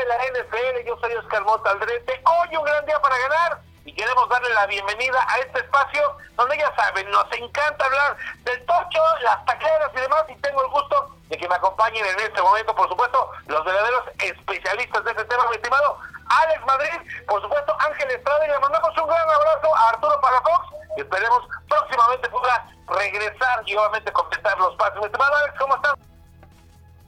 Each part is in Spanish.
sabe la NFL, yo soy Oscar Mota Aldrete. Hoy un gran día para ganar y queremos darle la bienvenida a este espacio donde ya saben, nos encanta hablar del tocho, las taqueras y demás y tengo el gusto de que me acompañen en este momento, por supuesto, los verdaderos especialistas de este tema, mi estimado Alex Madrid, por supuesto Ángel Estrada y le mandamos un gran abrazo a Arturo Palafox y esperemos próximamente pueda regresar y obviamente completar los pasos. Mi estimado Alex, ¿cómo estás?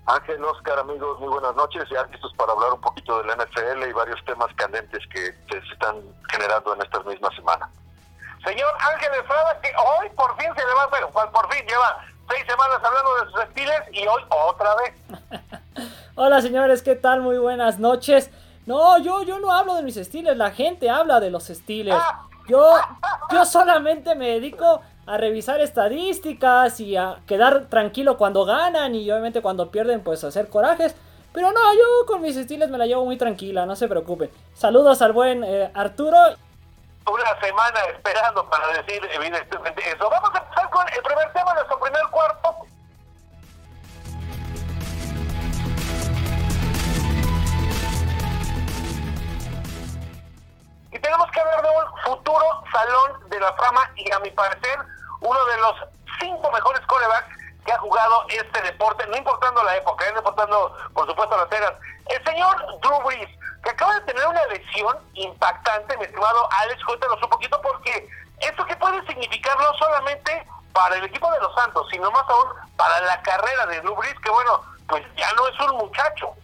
Ángel, Oscar, amigos, muy buenas noches. Ya listos para hablar un poquito del NFL y varios temas candentes que se están generando en esta misma semana. Señor Ángel Estrada, que hoy por fin se le va a hacer, por fin lleva seis semanas hablando de sus estiles y hoy otra vez. Hola señores, ¿qué tal? Muy buenas noches. No, yo, yo no hablo de mis estiles, la gente habla de los estiles. Yo, yo solamente me dedico a revisar estadísticas y a quedar tranquilo cuando ganan y obviamente cuando pierden pues hacer corajes. Pero no, yo con mis estilos me la llevo muy tranquila, no se preocupen. Saludos al buen eh, Arturo. Una semana esperando para decir evidentemente eso. Vamos a empezar con el primer tema, nuestro primer cuarto. Tenemos que hablar de un futuro salón de la fama y a mi parecer uno de los cinco mejores corebacks que ha jugado este deporte, no importando la época, no importando por supuesto las eras. El señor Drew Brees, que acaba de tener una lesión impactante, mi estimado Alex, cuéntanos un poquito porque esto que puede significar no solamente para el equipo de los Santos, sino más aún para la carrera de Drew Brees, que bueno, pues ya no es un muchacho.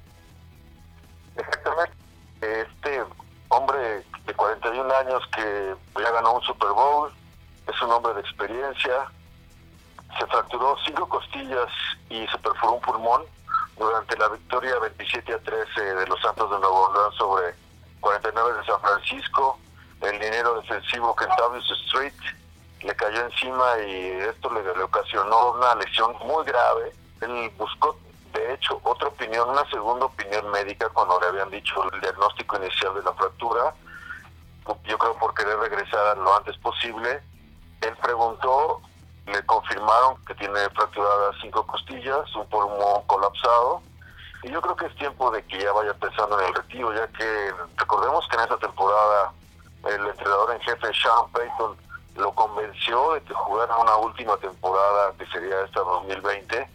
Exactamente. Este hombre de 41 años que ya ganó un Super Bowl, es un hombre de experiencia, se fracturó cinco costillas y se perforó un pulmón durante la victoria 27 a 13 de los Santos de Nuevo Orleans sobre 49 de San Francisco. El dinero defensivo Kentavious Street le cayó encima y esto le, le ocasionó una lesión muy grave. Él buscó, de hecho, otra opinión, una segunda opinión médica cuando le habían dicho el diagnóstico inicial de la fractura. Yo creo por querer regresar lo antes posible. Él preguntó le confirmaron que tiene fracturadas cinco costillas, un pulmón colapsado. Y yo creo que es tiempo de que ya vaya pensando en el retiro, ya que recordemos que en esa temporada el entrenador en jefe Sean Payton lo convenció de que jugara una última temporada que sería esta 2020,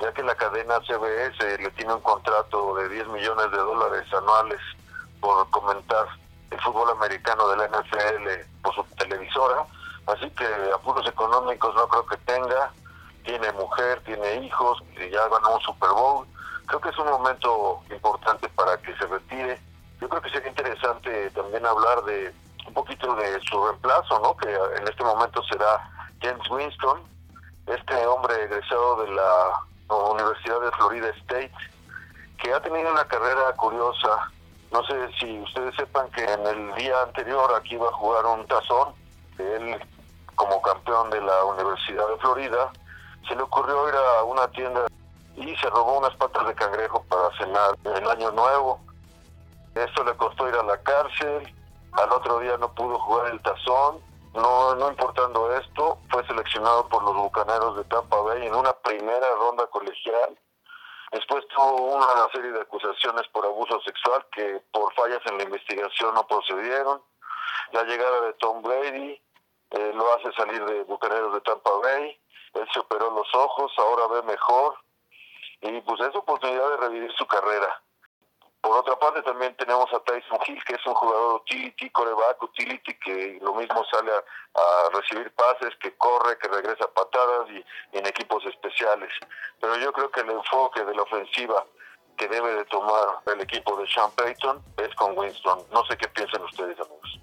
ya que la cadena CBS le tiene un contrato de 10 millones de dólares anuales por comentar el fútbol americano de la NFL por su televisora Así que apuros económicos no creo que tenga. Tiene mujer, tiene hijos, y ya ganó un Super Bowl. Creo que es un momento importante para que se retire. Yo creo que sería interesante también hablar de un poquito de su reemplazo, ¿no? Que en este momento será James Winston, este hombre egresado de la Universidad de Florida State, que ha tenido una carrera curiosa. No sé si ustedes sepan que en el día anterior aquí iba a jugar un tazón. Él como campeón de la Universidad de Florida, se le ocurrió ir a una tienda y se robó unas patas de cangrejo para cenar en el año nuevo. Esto le costó ir a la cárcel, al otro día no pudo jugar el tazón, no, no importando esto, fue seleccionado por los Bucaneros de Tampa Bay en una primera ronda colegial. Después tuvo una serie de acusaciones por abuso sexual que por fallas en la investigación no procedieron. La llegada de Tom Brady, eh, lo hace salir de Bucaneros de Tampa Bay, él se operó los ojos, ahora ve mejor y pues es oportunidad de revivir su carrera. Por otra parte también tenemos a Tyson Hill, que es un jugador utility, coreback utility, que lo mismo sale a, recibir pases, que corre, que regresa patadas y, en equipos especiales. Pero yo creo que el enfoque de la ofensiva que debe de tomar el equipo de Sean Payton es con Winston. No sé qué piensan ustedes, amigos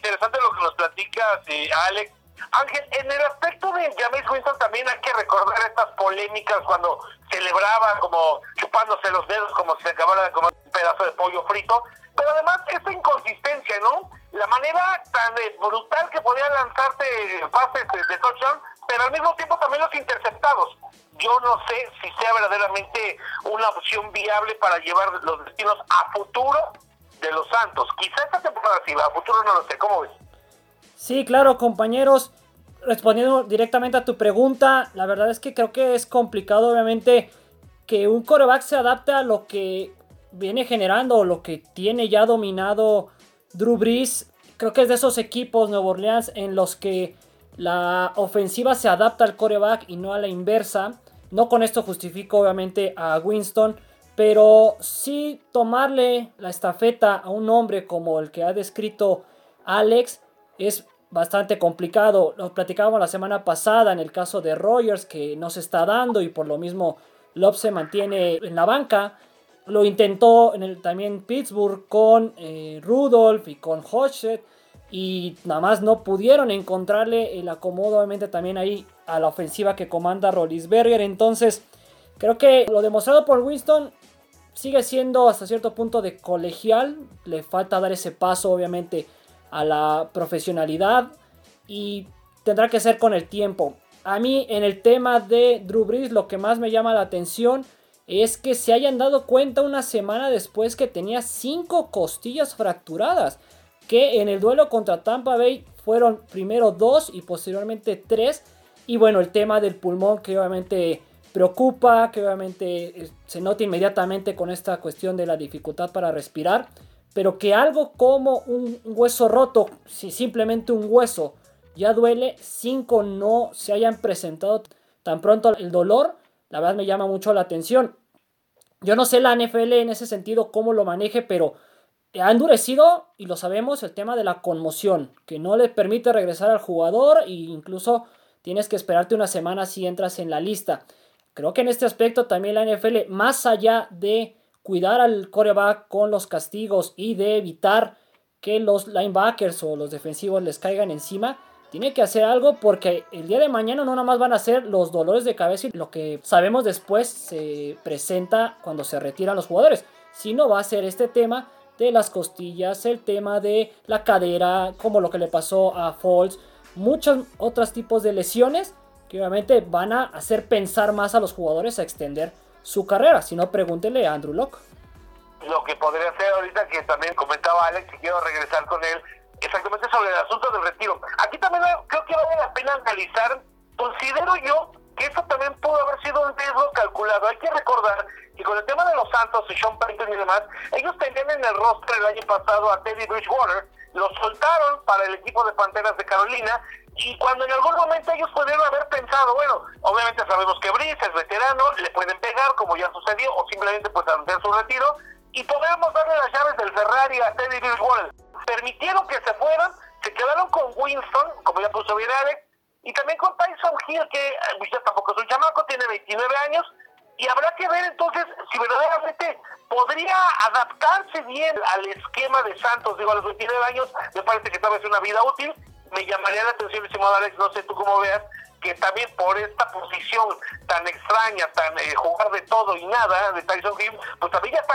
interesante lo que nos platicas, y Alex. Ángel, en el aspecto de James Winston también hay que recordar estas polémicas cuando celebraba como chupándose los dedos como si se acabara de comer un pedazo de pollo frito, pero además esta inconsistencia, ¿no? La manera tan brutal que podía lanzarte pases de touchdown, pero al mismo tiempo también los interceptados. Yo no sé si sea verdaderamente una opción viable para llevar los destinos a futuro de los Santos. Quizá esta temporada sí, a futuro no lo sé. ¿Cómo ves? Sí, claro, compañeros. Respondiendo directamente a tu pregunta, la verdad es que creo que es complicado, obviamente, que un coreback se adapte a lo que viene generando, lo que tiene ya dominado Drew Brees, creo que es de esos equipos Nuevo Orleans en los que la ofensiva se adapta al coreback y no a la inversa. No con esto justifico obviamente a Winston, pero sí tomarle la estafeta a un hombre como el que ha descrito Alex es bastante complicado. Lo platicábamos la semana pasada en el caso de Rogers que no se está dando y por lo mismo Love se mantiene en la banca. Lo intentó en también Pittsburgh con eh, Rudolph y con Hodgett y nada más no pudieron encontrarle el acomodo obviamente también ahí a la ofensiva que comanda Rollisberger. Entonces creo que lo demostrado por Winston sigue siendo hasta cierto punto de colegial. Le falta dar ese paso obviamente a la profesionalidad y tendrá que ser con el tiempo. A mí en el tema de Drew Brees lo que más me llama la atención es que se hayan dado cuenta una semana después que tenía cinco costillas fracturadas, que en el duelo contra Tampa Bay fueron primero dos y posteriormente tres. Y bueno, el tema del pulmón que obviamente preocupa, que obviamente eh, se nota inmediatamente con esta cuestión de la dificultad para respirar pero que algo como un hueso roto, si simplemente un hueso ya duele, cinco no se hayan presentado tan pronto el dolor, la verdad me llama mucho la atención. Yo no sé la NFL en ese sentido cómo lo maneje, pero ha endurecido, y lo sabemos, el tema de la conmoción, que no le permite regresar al jugador e incluso tienes que esperarte una semana si entras en la lista. Creo que en este aspecto también la NFL, más allá de cuidar al coreback con los castigos y de evitar que los linebackers o los defensivos les caigan encima, tiene que hacer algo porque el día de mañana no nada más van a ser los dolores de cabeza y lo que sabemos después se presenta cuando se retiran los jugadores, sino va a ser este tema de las costillas, el tema de la cadera, como lo que le pasó a Falls, muchos otros tipos de lesiones que obviamente van a hacer pensar más a los jugadores a extender su carrera. Si no, pregúntele a Andrew Locke. Lo que podría ser ahorita que también comentaba Alex y quiero regresar con él, exactamente sobre el asunto del retiro. Aquí también creo que vale la pena analizar, considero yo que eso también pudo haber sido un riesgo calculado. Hay que recordar que con el tema de los Santos y Sean Payton y demás, ellos tenían en el roster el año pasado a Teddy Bridgewater, lo soltaron para el equipo de Panteras de Carolina y cuando en algún momento ellos pudieron haber pensado, bueno, obviamente sabemos que Brice es veterano, le pueden pegar como ya sucedió, o simplemente pues anunciar su retiro, y podemos darle las llaves del Ferrari a Teddy Bridgewater. Permitieron que se fueran, se quedaron con Winston, como ya puso bien Alex, y también con Tyson Hill, que eh, ya tampoco es un chamaco, tiene 29 años, y habrá que ver entonces si verdaderamente podría adaptarse bien al esquema de Santos. Digo, a los 29 años me parece que tal vez una vida útil, me llamaría la atención, estimado Alex, no sé tú cómo veas, que también por esta posición tan extraña, tan eh, jugar de todo y nada de Tyson Hill, pues también ya está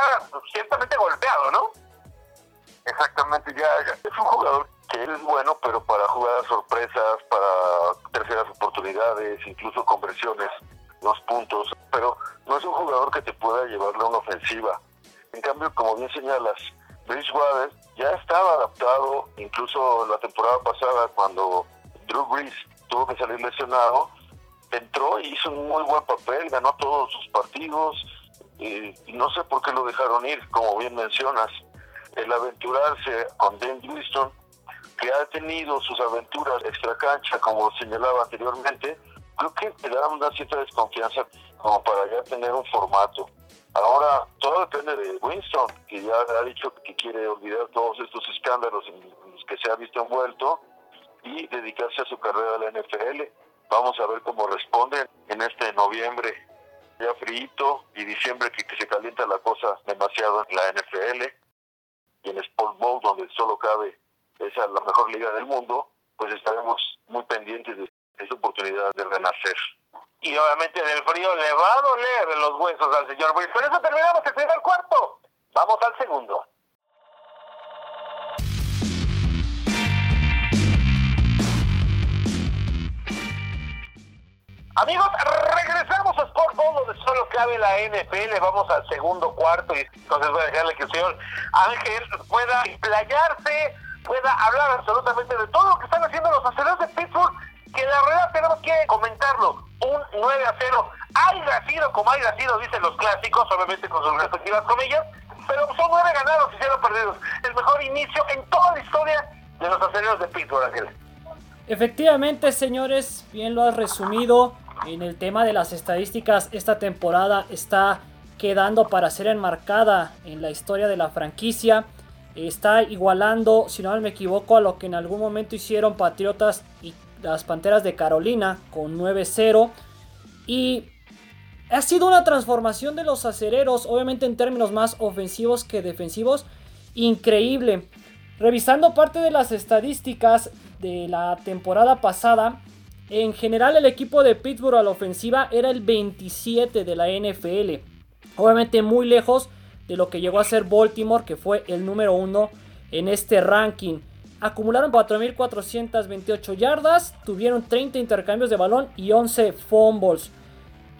ciertamente golpeado, ¿no? Exactamente, ya, es un jugador que él es bueno, pero para jugar sorpresas, para terceras oportunidades, incluso conversiones, los puntos, pero no es un jugador que te pueda llevarle a una ofensiva. En cambio, como bien señalas, Bridgewater ya estaba adaptado, incluso la temporada pasada cuando Drew Brees tuvo que salir lesionado, entró y hizo un muy buen papel, ganó todos sus partidos y, no sé por qué lo dejaron ir, como bien mencionas. El aventurarse con Dan Winston, que ha tenido sus aventuras extra cancha, como señalaba anteriormente, creo que le da una cierta desconfianza como para ya tener un formato. Ahora, todo depende de Winston, que ya ha dicho que quiere olvidar todos estos escándalos en los que se ha visto envuelto y dedicarse a su carrera de la NFL. Vamos a ver cómo responde en este noviembre ya frío y diciembre que, se calienta la cosa demasiado en la NFL y en Sport Bowl donde solo cabe esa la mejor liga del mundo, pues estaremos muy pendientes de esa oportunidad de renacer y obviamente del frío le va a doler los huesos al señor Por eso terminamos el primer cuarto. Vamos al segundo. Amigos, regresamos a Sport Bowl donde solo cabe la NFL. Vamos al segundo cuarto y entonces voy a dejarle que el señor Ángel pueda explayarse, pueda hablar absolutamente de todo lo que están haciendo los aceleros de Pittsburgh, que la verdad tenemos que comentarlo un 9 a 0. Haya sido como haya sido, dicen los clásicos, obviamente con sus respectivas comillas, pero son nueve ganados y cero perdidos. El mejor inicio en toda la historia de los aceleros de Pittsburgh. Efectivamente, señores, bien lo has resumido. En el tema de las estadísticas, esta temporada está quedando para ser enmarcada en la historia de la franquicia. Está igualando, si no me equivoco, a lo que en algún momento hicieron Patriotas y las Panteras de Carolina con 9-0. Y ha sido una transformación de los acereros, obviamente en términos más ofensivos que defensivos, increíble. Revisando parte de las estadísticas de la temporada pasada, en general el equipo de Pittsburgh a la ofensiva era el 27 de la NFL. Obviamente muy lejos de lo que llegó a ser Baltimore, que fue el número 1 en este ranking. Acumularon 4.428 yardas, tuvieron 30 intercambios de balón y 11 fumbles.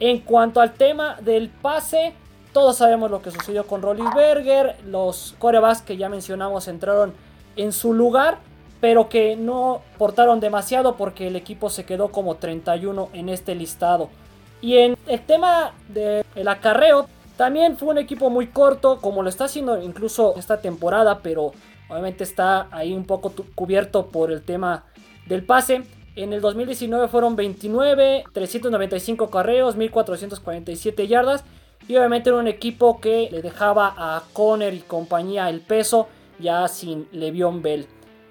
En cuanto al tema del pase, todos sabemos lo que sucedió con Rollinsberger. Los corebacks que ya mencionamos entraron en su lugar, pero que no portaron demasiado porque el equipo se quedó como 31 en este listado. Y en el tema del acarreo, también fue un equipo muy corto, como lo está haciendo incluso esta temporada, pero obviamente está ahí un poco cubierto por el tema del pase. En el 2019 fueron 29, 395 carreos, 1447 yardas. Y obviamente era un equipo que le dejaba a Conner y compañía el peso ya sin Le'Veon Bell.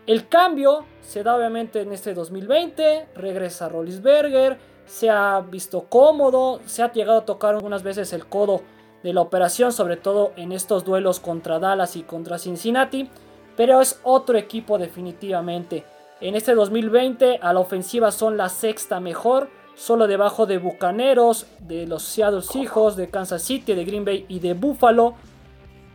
El cambio se da obviamente en este 2020, regresa Rollisberger, se ha visto cómodo, se ha llegado a tocar algunas veces el codo de la operación, sobre todo en estos duelos contra Dallas y contra Cincinnati, pero es otro equipo definitivamente. En este 2020 a la ofensiva son la sexta mejor, solo debajo de Bucaneros, de los Seattle Seahawks, de Kansas City, de Green Bay y de Buffalo.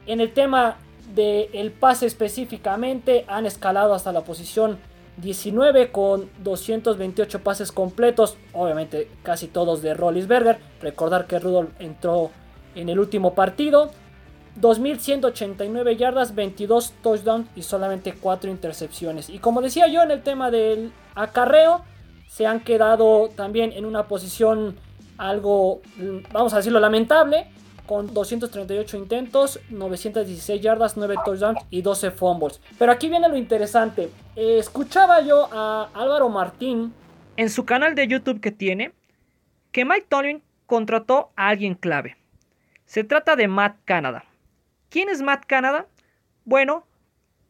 En el tema del pase específicamente han escalado hasta la posición 19 con 228 pases completos, obviamente casi todos de Rollinsberger. Recordar que Rudolph entró en el último partido. 2.189 yardas, 22 touchdowns y solamente 4 intercepciones. Y como decía yo en el tema del acarreo, se han quedado también en una posición algo, vamos a decirlo, lamentable. Con 238 intentos, 916 yardas, 9 touchdowns y 12 fumbles. Pero aquí viene lo interesante. escuchaba yo a Álvaro Martín en su canal de YouTube que tiene que Mike Tomlin contrató a alguien clave. Se trata de Matt Canada. ¿Quién es Matt Canada? Bueno,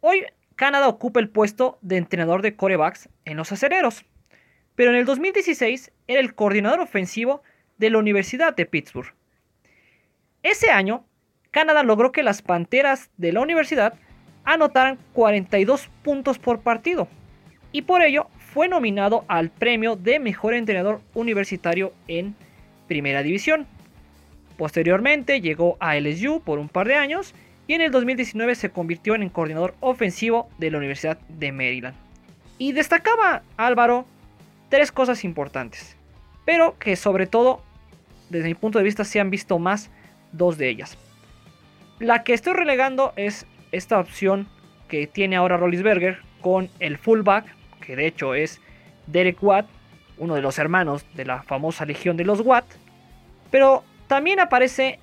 hoy Canada ocupa el puesto de entrenador de corebacks en los acereros. Pero en el 2016 era el coordinador ofensivo de la Universidad de Pittsburgh. Ese año, Canadá logró que las Panteras de la universidad anotaran 42 puntos por partido y por ello fue nominado al premio de mejor entrenador universitario en Primera División. Posteriormente llegó a LSU por un par de años y en el 2019 se convirtió en el coordinador ofensivo de la Universidad de Maryland. Y destacaba Álvaro tres cosas importantes, pero que sobre todo desde mi punto de vista se han visto más dos de ellas. La que estoy relegando es esta opción que tiene ahora Rollinsberger con el fullback, que de hecho es Derek Watt, uno de los hermanos de la famosa Legión de los Watt. Pero también aparece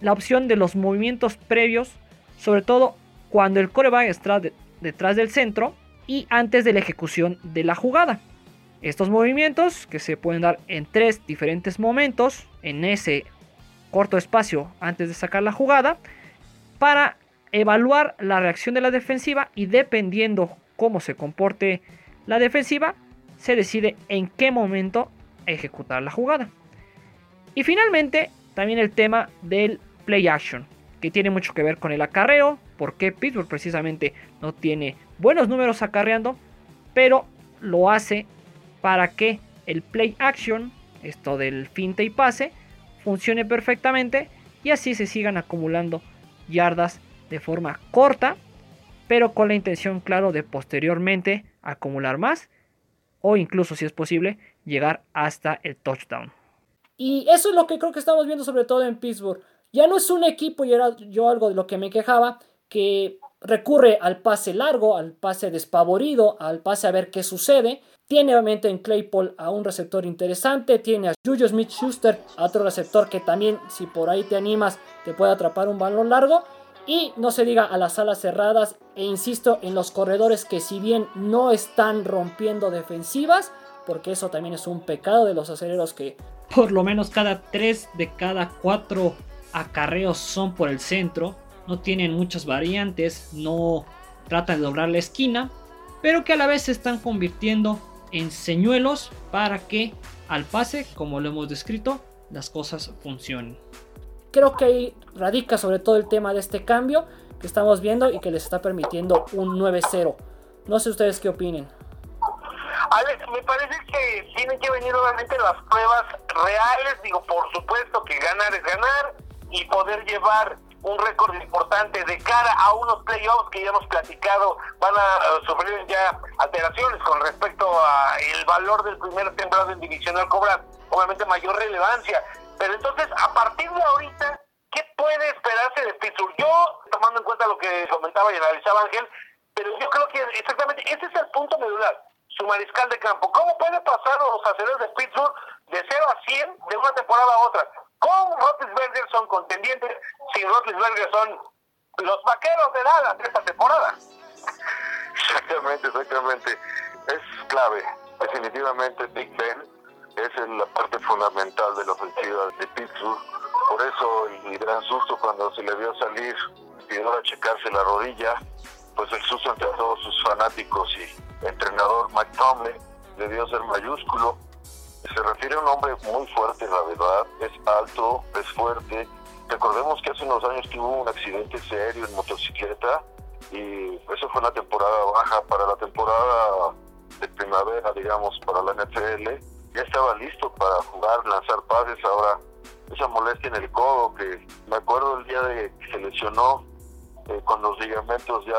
la opción de los movimientos previos, sobre todo cuando el coreback está detrás del centro y antes de la ejecución de la jugada. Estos movimientos que se pueden dar en tres diferentes momentos en ese corto espacio antes de sacar la jugada para evaluar la reacción de la defensiva y dependiendo cómo se comporte la defensiva se decide en qué momento ejecutar la jugada. Y finalmente también el tema del play action, que tiene mucho que ver con el acarreo, porque Pittsburgh precisamente no tiene buenos números acarreando, pero lo hace para que el play action, esto del finta y pase, funcione perfectamente y así se sigan acumulando yardas de forma corta, pero con la intención, claro, de posteriormente acumular más o incluso, si es posible, llegar hasta el touchdown. Y eso es lo que creo que estamos viendo sobre todo en Pittsburgh. Ya no es un equipo, y era yo algo de lo que me quejaba, que recurre al pase largo, al pase despavorido, al pase a ver qué sucede. Tiene obviamente en Claypool a un receptor interesante, tiene a Juju Smith-Schuster, a otro receptor que también, si por ahí te animas, te puede atrapar un balón largo. Y no se diga a las alas cerradas e insisto en los corredores que si bien no están rompiendo defensivas, porque eso también es un pecado de los aceleros que por lo menos cada 3 de cada 4 acarreos son por el centro, no tienen muchas variantes, no tratan de doblar la esquina, pero que a la vez se están convirtiendo en señuelos para que al pase, como lo hemos descrito, las cosas funcionen. Creo que ahí radica sobre todo el tema de este cambio que estamos viendo y que les está permitiendo un 9-0. No sé ustedes qué opinen. Alex, me parece que tienen que venir nuevamente las pruebas reales. Digo, por supuesto que ganar es ganar y poder llevar un récord importante de cara a unos playoffs que ya hemos platicado van a sufrir ya alteraciones con respecto a el valor del primer temporada en divisional cobra obviamente mayor relevancia pero entonces a partir de ahorita ¿qué puede esperarse de Pittsburgh? Yo tomando en cuenta lo que comentaba y analizaba Ángel pero yo creo que exactamente ese es el punto medular su mariscal de campo. ¿Cómo puede pasar los aceleros de Pittsburgh de 0 a 100 de una temporada a otra? Con Roethlisberger son contendientes, sin Roethlisberger son los vaqueros de Dallas de esta temporada. Exactamente, exactamente. Es clave. Definitivamente Big Ben es la parte fundamental de la ofensiva de Pittsburgh. Por eso el gran susto cuando se le vio salir y a checarse la rodilla, pues el susto entre todos sus fanáticos y entrenador Mike Tomlin debió ser mayúsculo se refiere a un hombre muy fuerte, la verdad. Es alto, es fuerte. Recordemos que hace unos años tuvo un accidente serio en motocicleta y eso fue una temporada baja. Para la temporada de primavera, digamos, para la NFL, ya estaba listo para jugar, lanzar pases. Ahora, esa molestia en el codo, que me acuerdo el día de que se lesionó eh, con los ligamentos ya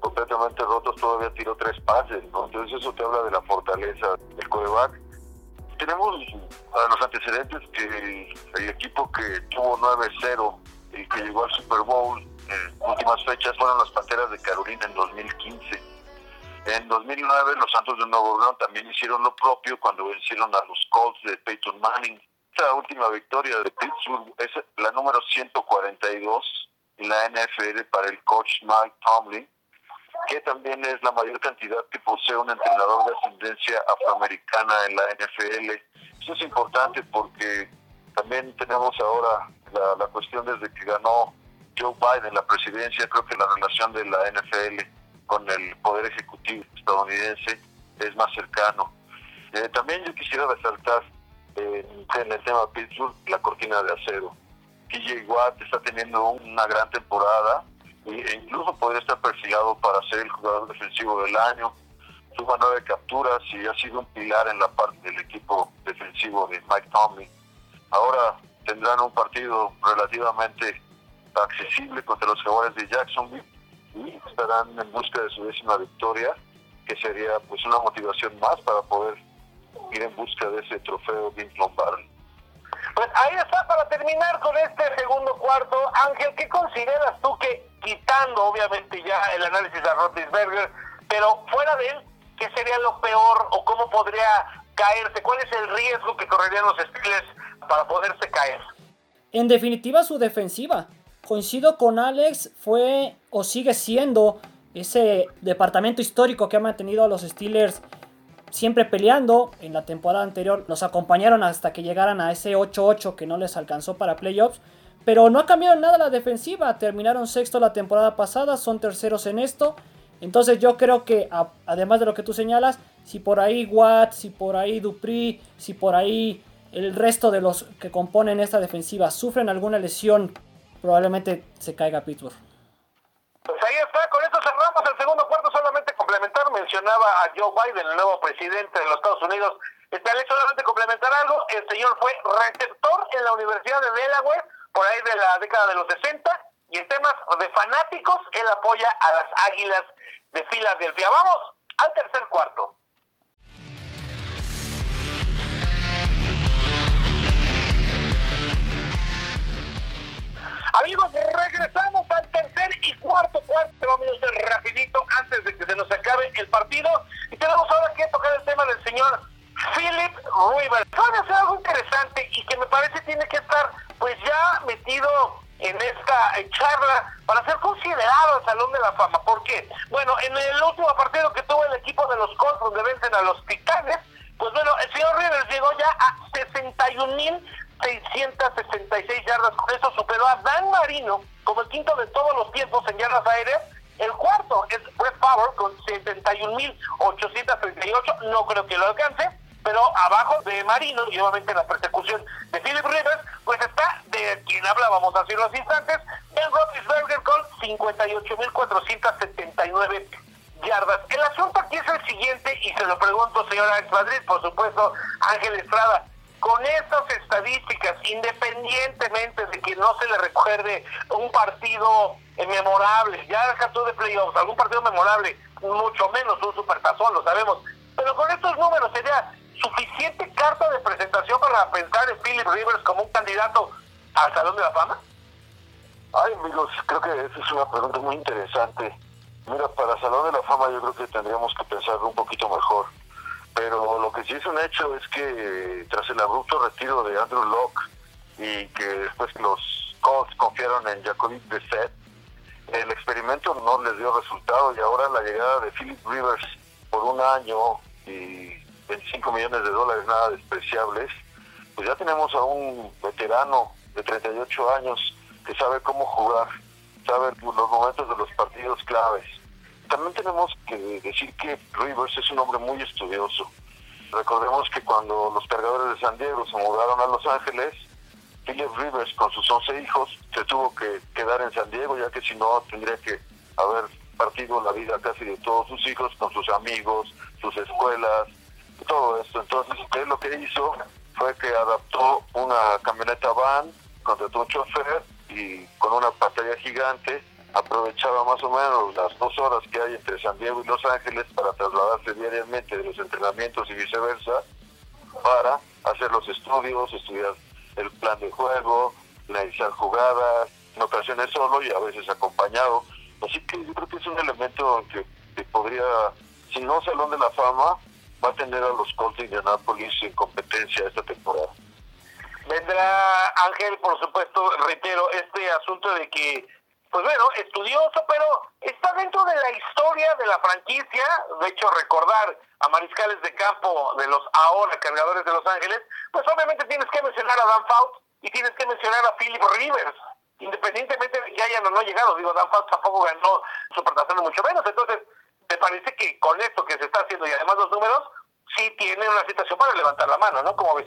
completamente rotos, todavía tiró tres pases. Entonces, eso te habla de la fortaleza del coreback tenemos a los antecedentes que el, equipo que tuvo 9-0 y que llegó al Super Bowl en últimas fechas fueron las Panteras de Carolina en 2015. En 2009 los Santos de Nuevo Orleans también hicieron lo propio cuando vencieron a los Colts de Peyton Manning. Esta última victoria de Pittsburgh es la número 142 en la NFL para el coach Mike Tomlin que también es la mayor cantidad que posee un entrenador de ascendencia afroamericana en la NFL. Eso es importante porque también tenemos ahora la, la cuestión desde que ganó Joe Biden la presidencia, creo que la relación de la NFL con el Poder Ejecutivo estadounidense es más cercano. Eh, también yo quisiera resaltar eh, en el tema Pittsburgh la cortina de acero. TJ Watt está teniendo una gran temporada, e incluso podría estar perfilado para ser el jugador defensivo del año. Suma nueve capturas y ha sido un pilar en la parte del equipo defensivo de Mike Tomlin. Ahora tendrán un partido relativamente accesible contra los jugadores de Jacksonville y estarán en busca de su décima victoria, que sería pues una motivación más para poder ir en busca de ese trofeo Vince Lombardi. Pues ahí está para terminar con este segundo cuarto. Ángel, ¿qué consideras tú que, quitando obviamente ya el análisis de Roethlisberger, pero fuera de él, qué sería lo peor o cómo podría caerse? ¿Cuál es el riesgo que correrían los Steelers para poderse caer? En definitiva, su defensiva. Coincido con Alex, fue o sigue siendo ese departamento histórico que ha mantenido a los Steelers siempre peleando. En la temporada anterior los acompañaron hasta que llegaran a ese 8-8 que no les alcanzó para playoffs. Pero no ha cambiado nada la defensiva. Terminaron sexto la temporada pasada, son terceros en esto. Entonces yo creo que además de lo que tú señalas, si por ahí Watt, si por ahí Dupri, si por ahí el resto de los que componen esta defensiva sufren alguna lesión, probablemente se caiga Pittsburgh. Pues ahí está, con esto cerramos el segundo cuarto, complementar, mencionaba a Joe Biden, el nuevo presidente de los Estados Unidos. Este, solamente complementar algo, el señor fue receptor en la Universidad de Delaware, por ahí de la década de los 60, y en temas de fanáticos, él apoya a las Águilas de Filadelfia. Vamos al tercer cuarto. Amigos, regresamos al tercer y cuarto cuarto. Vamos a rapidito antes de que se nos acabe el partido. Y tenemos ahora que tocar el tema del señor Philip Rivers. Van a hacer algo interesante y que me parece tiene que estar pues ya metido en esta charla para ser considerado al Salón de la Fama. ¿Por qué? Bueno, en el último partido que tuvo el equipo de los Colts, donde vencen a los Titanes, pues bueno, el señor Rivers llegó ya a 61.666 yardas. Con eso superó a Dan Marino como el quinto de todos los tiempos en yardas aéreas. El cuarto es Brett Power con 71.838. No creo que lo alcance pero abajo de Marino y obviamente la persecución de Philip Rivers, pues está de quien hablábamos hace unos instantes, Ben Roethlisberger con 58.479 yardas. El asunto aquí es el siguiente, y se lo pregunto, señora Ex Madrid, por supuesto, Ángel Estrada, con estas estadísticas, independientemente de que no se le recuerde un partido memorable, ya deja tú de playoffs, algún partido memorable, mucho menos un supertazón, lo sabemos, pero con estos números sería suficiente carta de presentación para pensar en Philip Rivers como un candidato al Salón de la Fama? Ay, amigos, creo que esa es una pregunta muy interesante. Mira, para Salón de la Fama yo creo que tendríamos que pensar un poquito mejor. Pero lo que sí es un hecho es que tras el abrupto retiro de Andrew Locke y que después los Colts confiaron en Jacoby Brissett, el experimento no les dio resultado y ahora la llegada de Philip Rivers por un año y 25 millones de dólares nada despreciables, pues ya tenemos a un veterano de 38 años que sabe cómo jugar, sabe los momentos de los partidos claves. También tenemos que decir que Rivers es un hombre muy estudioso. Recordemos que cuando los cargadores de San Diego se mudaron a Los Ángeles, Philip Rivers con sus 11 hijos se tuvo que quedar en San Diego, ya que si no tendría que haber partido la vida casi de todos sus hijos con sus amigos, sus escuelas, todo esto. Entonces, usted lo que hizo fue que adaptó una camioneta van, contrató un chofer y con una pantalla gigante aprovechaba más o menos las dos horas que hay entre San Diego y Los Ángeles para trasladarse diariamente de los entrenamientos y viceversa para hacer los estudios, estudiar el plan de juego, analizar jugadas, en ocasiones solo y a veces acompañado. Así que yo creo que es un elemento que, podría, si no Salón de la Fama, va a tener a los Colts de Indianapolis en competencia esta temporada. Vendrá Ángel, por supuesto, reitero, este asunto de que, pues bueno, estudioso, pero está dentro de la historia de la franquicia. De hecho, recordar a mariscales de campo de los ahora cargadores de Los Ángeles, pues obviamente tienes que mencionar a Dan Fouts y tienes que mencionar a Philip Rivers independientemente de que hayan o no llegado, digo, Dan Fouts tampoco ganó Supertazón mucho menos, entonces me parece que con esto que se está haciendo y además los números, sí tiene una situación para levantar la mano, ¿no? ¿Cómo ves?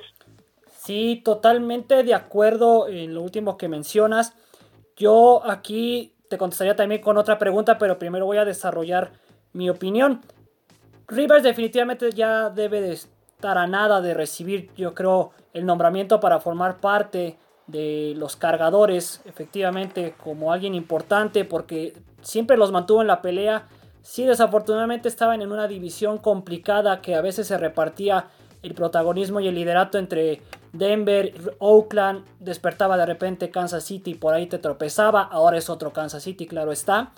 Sí, totalmente de acuerdo en lo último que mencionas. Yo aquí te contestaría también con otra pregunta, pero primero voy a desarrollar mi opinión. Rivers definitivamente ya debe de estar a nada de recibir, yo creo, el nombramiento para formar parte de los cargadores, efectivamente, como alguien importante, porque siempre los mantuvo en la pelea Sí, desafortunadamente estaban en una división complicada que a veces se repartía el protagonismo y el liderato entre Denver, Oakland, despertaba de repente Kansas City, por ahí te tropezaba, ahora es otro Kansas City, claro está.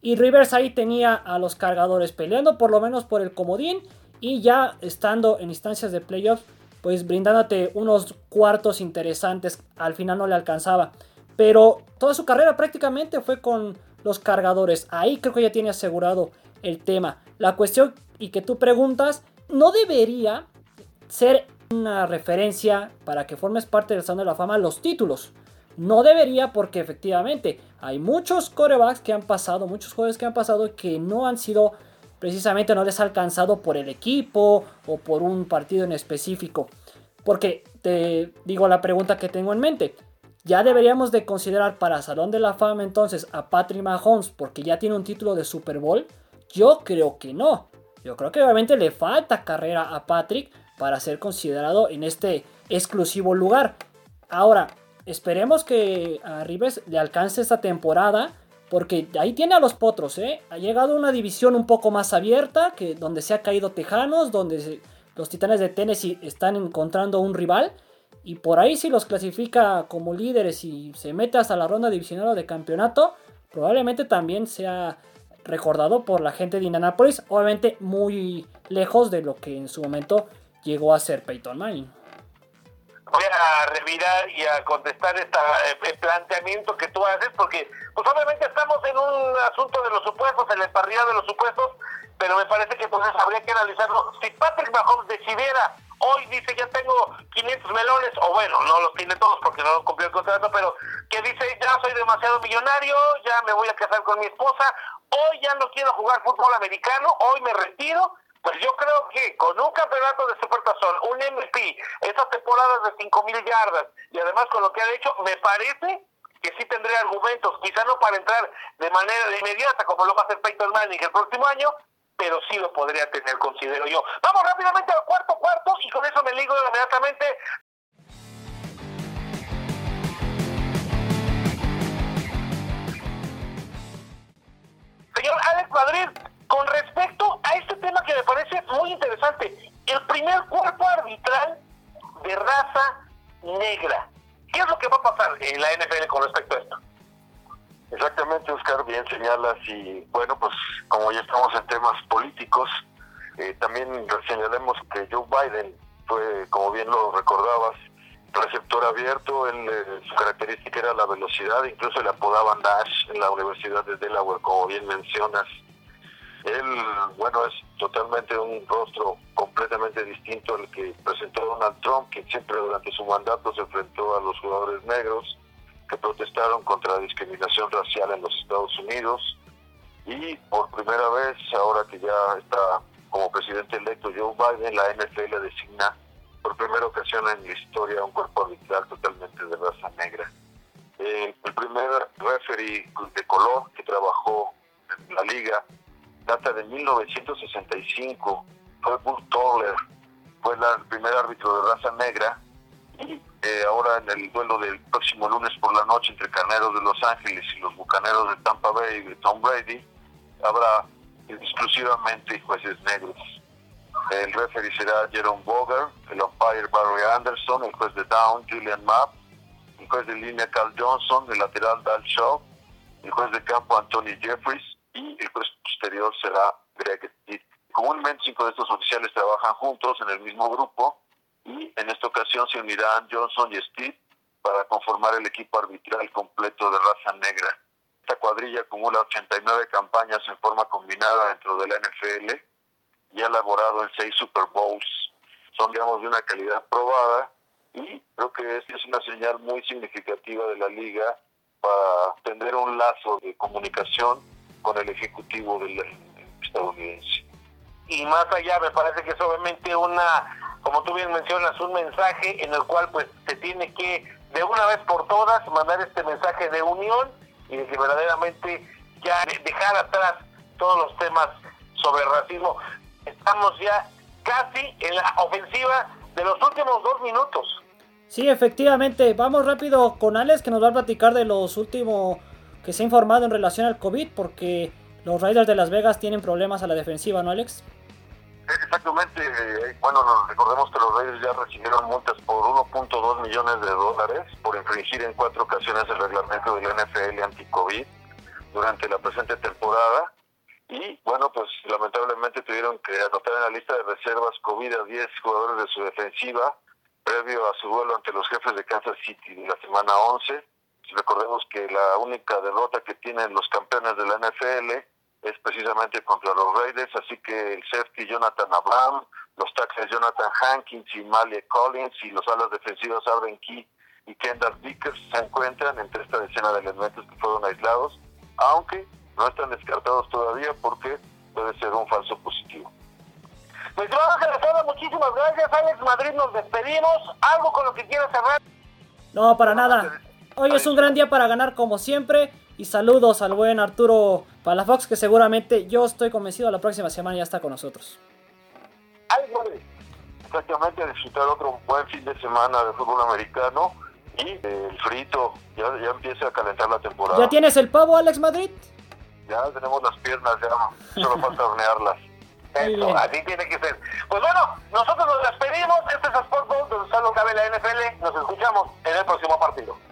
Y Rivers ahí tenía a los cargadores peleando por lo menos por el comodín y ya estando en instancias de playoffs, pues brindándote unos cuartos interesantes, al final no le alcanzaba. Pero toda su carrera prácticamente fue con los cargadores. Ahí creo que ya tiene asegurado el tema. La cuestión y que tú preguntas, no debería ser una referencia para que formes parte del Salón de la Fama los títulos. No debería porque efectivamente hay muchos corebacks que han pasado, muchos jugadores que han pasado que no han sido precisamente no les ha alcanzado por el equipo o por un partido en específico. Porque te digo la pregunta que tengo en mente. Ya deberíamos de considerar para Salón de la Fama entonces a Patrick Mahomes porque ya tiene un título de Super Bowl. Yo creo que no. Yo creo que obviamente le falta carrera a Patrick para ser considerado en este exclusivo lugar. Ahora, esperemos que a Rivers le alcance esta temporada. Porque ahí tiene a los potros, ¿eh? Ha llegado una división un poco más abierta, que donde se ha caído Tejanos, donde los Titanes de Tennessee están encontrando un rival. Y por ahí si los clasifica como líderes y se mete hasta la ronda divisional o de campeonato, probablemente también sea recordado por la gente de Indianapolis, obviamente muy lejos de lo que en su momento llegó a ser Peyton Manning. voy a revirar y a contestar este planteamiento que tú haces, porque pues obviamente estamos en un asunto de los supuestos, en la emparrillada de los supuestos, pero me parece que entonces habría que analizarlo. Si Patrick Mahomes decidiera hoy dice ya tengo 500 melones, o bueno, no los tiene todos porque no cumplió el contrato, pero que dice ya soy demasiado millonario, ya me voy a casar con mi esposa, hoy ya no quiero jugar fútbol americano, hoy me retiro, pues yo creo que con un campeonato de Supertazón, un MVP, esas temporadas de 5.000 yardas y además con lo que ha hecho, me parece que sí tendría argumentos, quizá no para entrar de manera inmediata como lo va a hacer Peyton Manning el próximo año, pero sí lo podría tener, considero yo. Vamos rápidamente al cuarto cuarto y con eso me ligo inmediatamente. Señor Alex Madrid, con respecto a este tema que me parece muy interesante, el primer cuerpo arbitral de raza negra. ¿Qué es lo que va a pasar en la NFL con respecto a esto? Exactamente, Oscar, bien señalas y bueno, pues como ya estamos en temas políticos, eh, también señalemos que Joe Biden fue, como bien lo recordabas, receptor abierto, él, eh, su característica era la velocidad, incluso le apodaban Dash en la Universidad de Delaware, como bien mencionas. Él, bueno, es totalmente un rostro completamente distinto al que presentó Donald Trump, que siempre durante su mandato se enfrentó a los jugadores negros que protestaron contra la discriminación racial en los Estados Unidos y por primera vez, ahora que ya está como presidente electo Joe Biden, la NFL designa por primera ocasión en la historia un cuerpo arbitral totalmente de raza negra. Eh, el primer referee de color que trabajó en la liga data de 1965, fue Bull Toller, fue el primer árbitro de raza negra y eh, ahora en el duelo del próximo lunes por la noche entre Carneros de Los Ángeles y los Bucaneros de Tampa Bay de Tom Brady, habrá exclusivamente jueces negros. El referee será Jerome Boger, el umpire Barry Anderson, el juez de down Julian Mapp, el juez de línea Carl Johnson, el lateral Dal Shaw, el juez de campo Anthony Jeffries y el posterior será Greg Stitt. Comúnmente cinco de estos oficiales trabajan juntos en el mismo grupo y en esta ocasión se unirán Johnson y Steve para conformar el equipo arbitral completo de raza negra. Esta cuadrilla acumula 89 campañas en forma combinada dentro de la NFL y ha elaborado en seis Super Bowls. Son, digamos, de una calidad probada y creo que es una señal muy significativa de la liga para tener un lazo de comunicación con el ejecutivo del estadounidense. Y más allá, me parece que es obviamente una como tú bien mencionas, un mensaje en el cual pues se tiene que de una vez por todas mandar este mensaje de unión y de que verdaderamente ya dejar atrás todos los temas sobre racismo. Estamos ya casi en la ofensiva de los últimos dos minutos. Sí, efectivamente. Vamos rápido con Alex que nos va a platicar de los últimos que se ha informado en relación al COVID porque los Raiders de Las Vegas tienen problemas a la defensiva, ¿no, Alex? Exactamente, eh, bueno, recordemos que los Reyes ya recibieron multas por 1.2 millones de dólares por infringir en cuatro ocasiones el reglamento del NFL anti-COVID durante la presente temporada. Y bueno, pues lamentablemente tuvieron que anotar en la lista de reservas COVID a 10 jugadores de su defensiva previo a su duelo ante los jefes de Kansas City de la semana 11. Recordemos que la única derrota que tienen los campeones de la NFL es precisamente contra los Raiders, así que el safety Jonathan Abraham, los tackles Jonathan Hankins y Malia Collins y los alas defensivas Arden Key y Kendall Vickers se encuentran entre esta decena de elementos que fueron aislados, aunque no están descartados todavía porque puede ser un falso positivo. Pues muchísimas gracias Alex Madrid, nos despedimos, algo con lo que quieras cerrar. No, para nada. Hoy es un gran día para ganar como siempre. Y saludos al buen Arturo Palafox, que seguramente yo estoy convencido la próxima semana ya está con nosotros. Exactamente, disfrutar otro buen fin de semana de fútbol americano y el frito, ya, ya empieza a calentar la temporada. ¿Ya tienes el pavo, Alex Madrid? Ya tenemos las piernas, ya solo falta hornearlas. Eso, así tiene que ser. Pues bueno, nosotros nos despedimos. Este es Sport donde solo cabe la NFL. Nos escuchamos en el próximo partido.